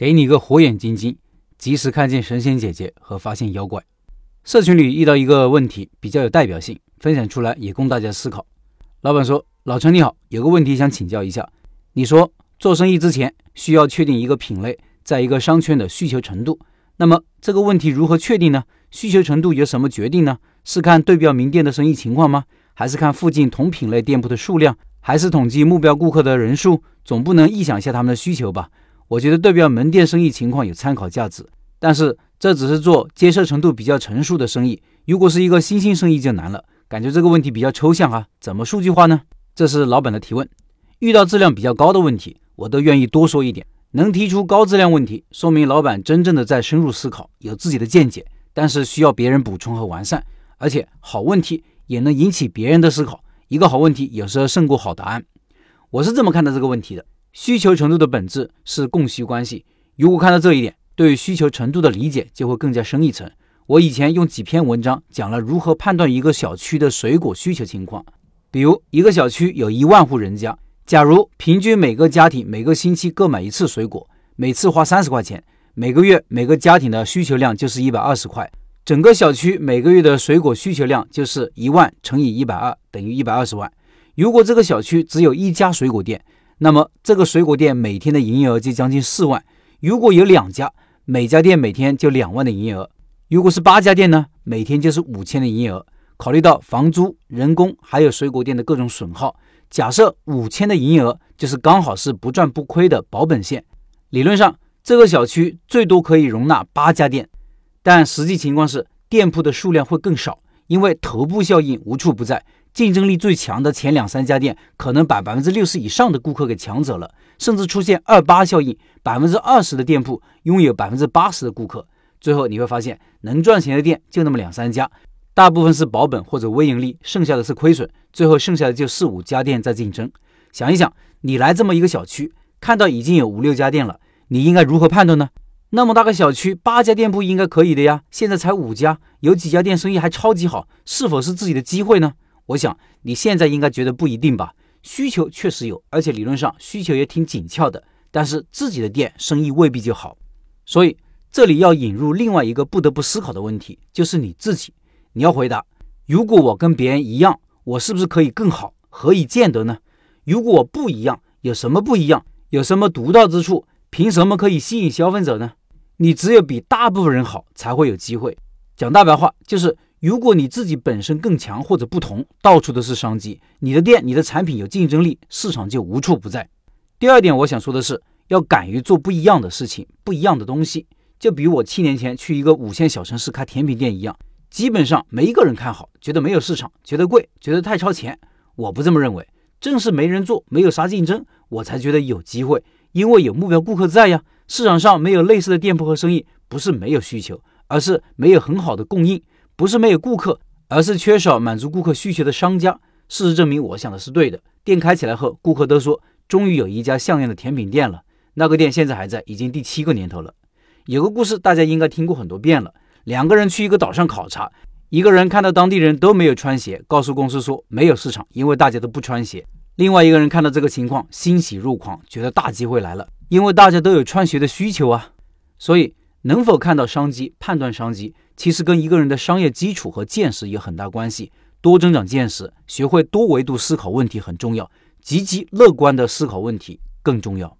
给你一个火眼金睛，及时看见神仙姐姐和发现妖怪。社群里遇到一个问题比较有代表性，分享出来也供大家思考。老板说：“老陈你好，有个问题想请教一下。你说做生意之前需要确定一个品类在一个商圈的需求程度，那么这个问题如何确定呢？需求程度由什么决定呢？是看对标名店的生意情况吗？还是看附近同品类店铺的数量？还是统计目标顾客的人数？总不能臆想一下他们的需求吧？”我觉得对标门店生意情况有参考价值，但是这只是做接受程度比较成熟的生意。如果是一个新兴生意就难了，感觉这个问题比较抽象啊，怎么数据化呢？这是老板的提问。遇到质量比较高的问题，我都愿意多说一点。能提出高质量问题，说明老板真正的在深入思考，有自己的见解，但是需要别人补充和完善。而且好问题也能引起别人的思考，一个好问题有时候胜过好答案。我是这么看待这个问题的。需求程度的本质是供需关系。如果看到这一点，对于需求程度的理解就会更加深一层。我以前用几篇文章讲了如何判断一个小区的水果需求情况。比如，一个小区有一万户人家，假如平均每个家庭每个星期各买一次水果，每次花三十块钱，每个月每个家庭的需求量就是一百二十块，整个小区每个月的水果需求量就是一万乘以一百二等于一百二十万。如果这个小区只有一家水果店，那么这个水果店每天的营业额就将近四万。如果有两家，每家店每天就两万的营业额。如果是八家店呢，每天就是五千的营业额。考虑到房租、人工还有水果店的各种损耗，假设五千的营业额就是刚好是不赚不亏的保本线。理论上，这个小区最多可以容纳八家店，但实际情况是店铺的数量会更少，因为头部效应无处不在。竞争力最强的前两三家店，可能把百分之六十以上的顾客给抢走了，甚至出现二八效应，百分之二十的店铺拥有百分之八十的顾客。最后你会发现，能赚钱的店就那么两三家，大部分是保本或者微盈利，剩下的是亏损。最后剩下的就四五家店在竞争。想一想，你来这么一个小区，看到已经有五六家店了，你应该如何判断呢？那么大个小区，八家店铺应该可以的呀，现在才五家，有几家店生意还超级好，是否是自己的机会呢？我想你现在应该觉得不一定吧？需求确实有，而且理论上需求也挺紧俏的，但是自己的店生意未必就好。所以这里要引入另外一个不得不思考的问题，就是你自己，你要回答：如果我跟别人一样，我是不是可以更好？何以见得呢？如果我不一样，有什么不一样？有什么独到之处？凭什么可以吸引消费者呢？你只有比大部分人好，才会有机会。讲大白话就是。如果你自己本身更强或者不同，到处都是商机，你的店、你的产品有竞争力，市场就无处不在。第二点，我想说的是，要敢于做不一样的事情，不一样的东西。就比如我七年前去一个五线小城市开甜品店一样，基本上没一个人看好，觉得没有市场，觉得贵，觉得太超前。我不这么认为，正是没人做，没有啥竞争，我才觉得有机会，因为有目标顾客在呀。市场上没有类似的店铺和生意，不是没有需求，而是没有很好的供应。不是没有顾客，而是缺少满足顾客需求的商家。事实证明，我想的是对的。店开起来后，顾客都说终于有一家像样的甜品店了。那个店现在还在，已经第七个年头了。有个故事大家应该听过很多遍了：两个人去一个岛上考察，一个人看到当地人都没有穿鞋，告诉公司说没有市场，因为大家都不穿鞋。另外一个人看到这个情况，欣喜若狂，觉得大机会来了，因为大家都有穿鞋的需求啊。所以，能否看到商机，判断商机？其实跟一个人的商业基础和见识有很大关系，多增长见识，学会多维度思考问题很重要，积极乐观的思考问题更重要。